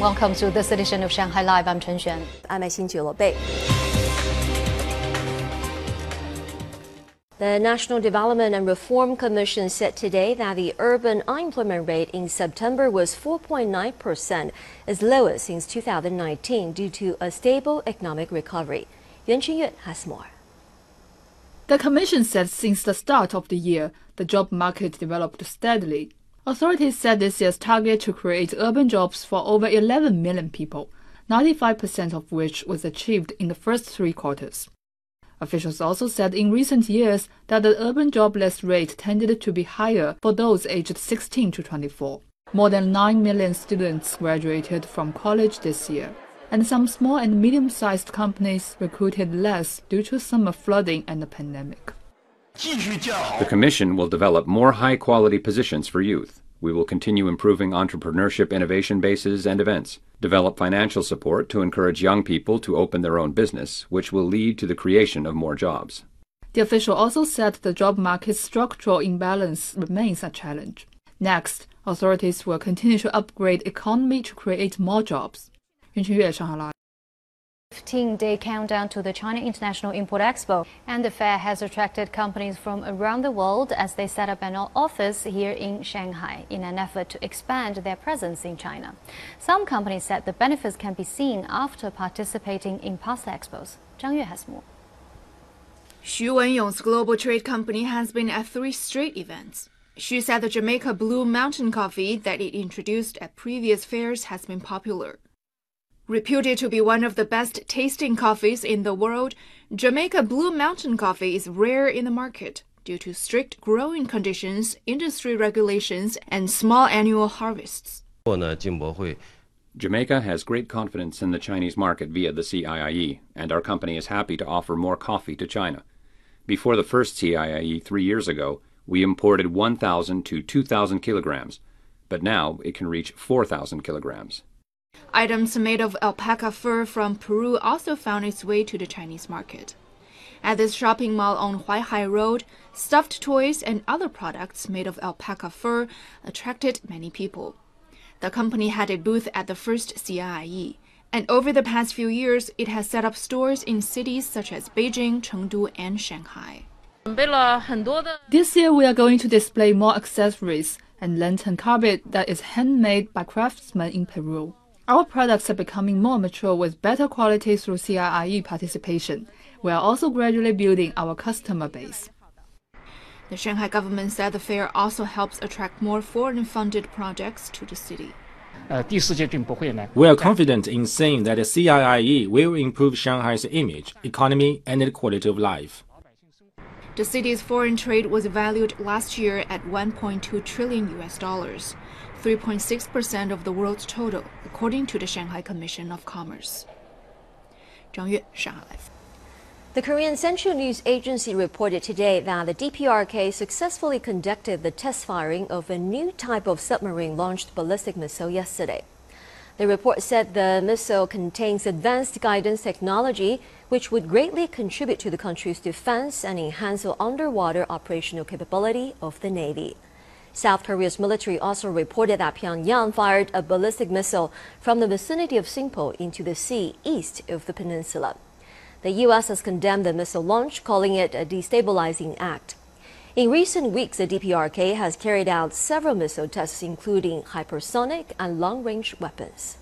Welcome to this edition of Shanghai Live. I'm Chen Xuan. I'm Xin Bei. The National Development and Reform Commission said today that the urban unemployment rate in September was 4.9%, its lowest since 2019 due to a stable economic recovery. Yuan Chenyue has more. The Commission said since the start of the year, the job market developed steadily Authorities said this year's target to create urban jobs for over 11 million people, 95% of which was achieved in the first three quarters. Officials also said in recent years that the urban jobless rate tended to be higher for those aged 16 to 24. More than 9 million students graduated from college this year, and some small and medium sized companies recruited less due to summer flooding and the pandemic. The Commission will develop more high quality positions for youth. We will continue improving entrepreneurship innovation bases and events, develop financial support to encourage young people to open their own business, which will lead to the creation of more jobs. The official also said the job market's structural imbalance remains a challenge. Next, authorities will continue to upgrade economy to create more jobs. 15-day countdown to the China International Import Expo, and the fair has attracted companies from around the world as they set up an office here in Shanghai in an effort to expand their presence in China. Some companies said the benefits can be seen after participating in past expos. Zhang Yue has more. Xu Wenyong's global trade company has been at three straight events. Xu said the Jamaica Blue Mountain coffee that it introduced at previous fairs has been popular. Reputed to be one of the best tasting coffees in the world, Jamaica Blue Mountain coffee is rare in the market due to strict growing conditions, industry regulations, and small annual harvests. Jamaica has great confidence in the Chinese market via the CIIE, and our company is happy to offer more coffee to China. Before the first CIIE three years ago, we imported 1,000 to 2,000 kilograms, but now it can reach 4,000 kilograms. Items made of alpaca fur from Peru also found its way to the Chinese market. At this shopping mall on Huaihai Road, stuffed toys and other products made of alpaca fur attracted many people. The company had a booth at the first CIIE, and over the past few years, it has set up stores in cities such as Beijing, Chengdu, and Shanghai. This year, we are going to display more accessories and lantern carpet that is handmade by craftsmen in Peru. Our products are becoming more mature with better quality through CIIE participation. We are also gradually building our customer base. The Shanghai government said the fair also helps attract more foreign funded projects to the city. Uh, we are confident in saying that the CIIE will improve Shanghai's image, economy, and quality of life. The city's foreign trade was valued last year at 1.2 trillion US dollars. 3.6% of the world's total, according to the Shanghai Commission of Commerce. Zhang Yue, Shanghai Live. The Korean Central News Agency reported today that the DPRK successfully conducted the test firing of a new type of submarine launched ballistic missile yesterday. The report said the missile contains advanced guidance technology, which would greatly contribute to the country's defense and enhance the underwater operational capability of the Navy. South Korea's military also reported that Pyongyang fired a ballistic missile from the vicinity of Sinpo into the sea east of the peninsula. The U.S. has condemned the missile launch, calling it a destabilizing act. In recent weeks, the DPRK has carried out several missile tests, including hypersonic and long range weapons.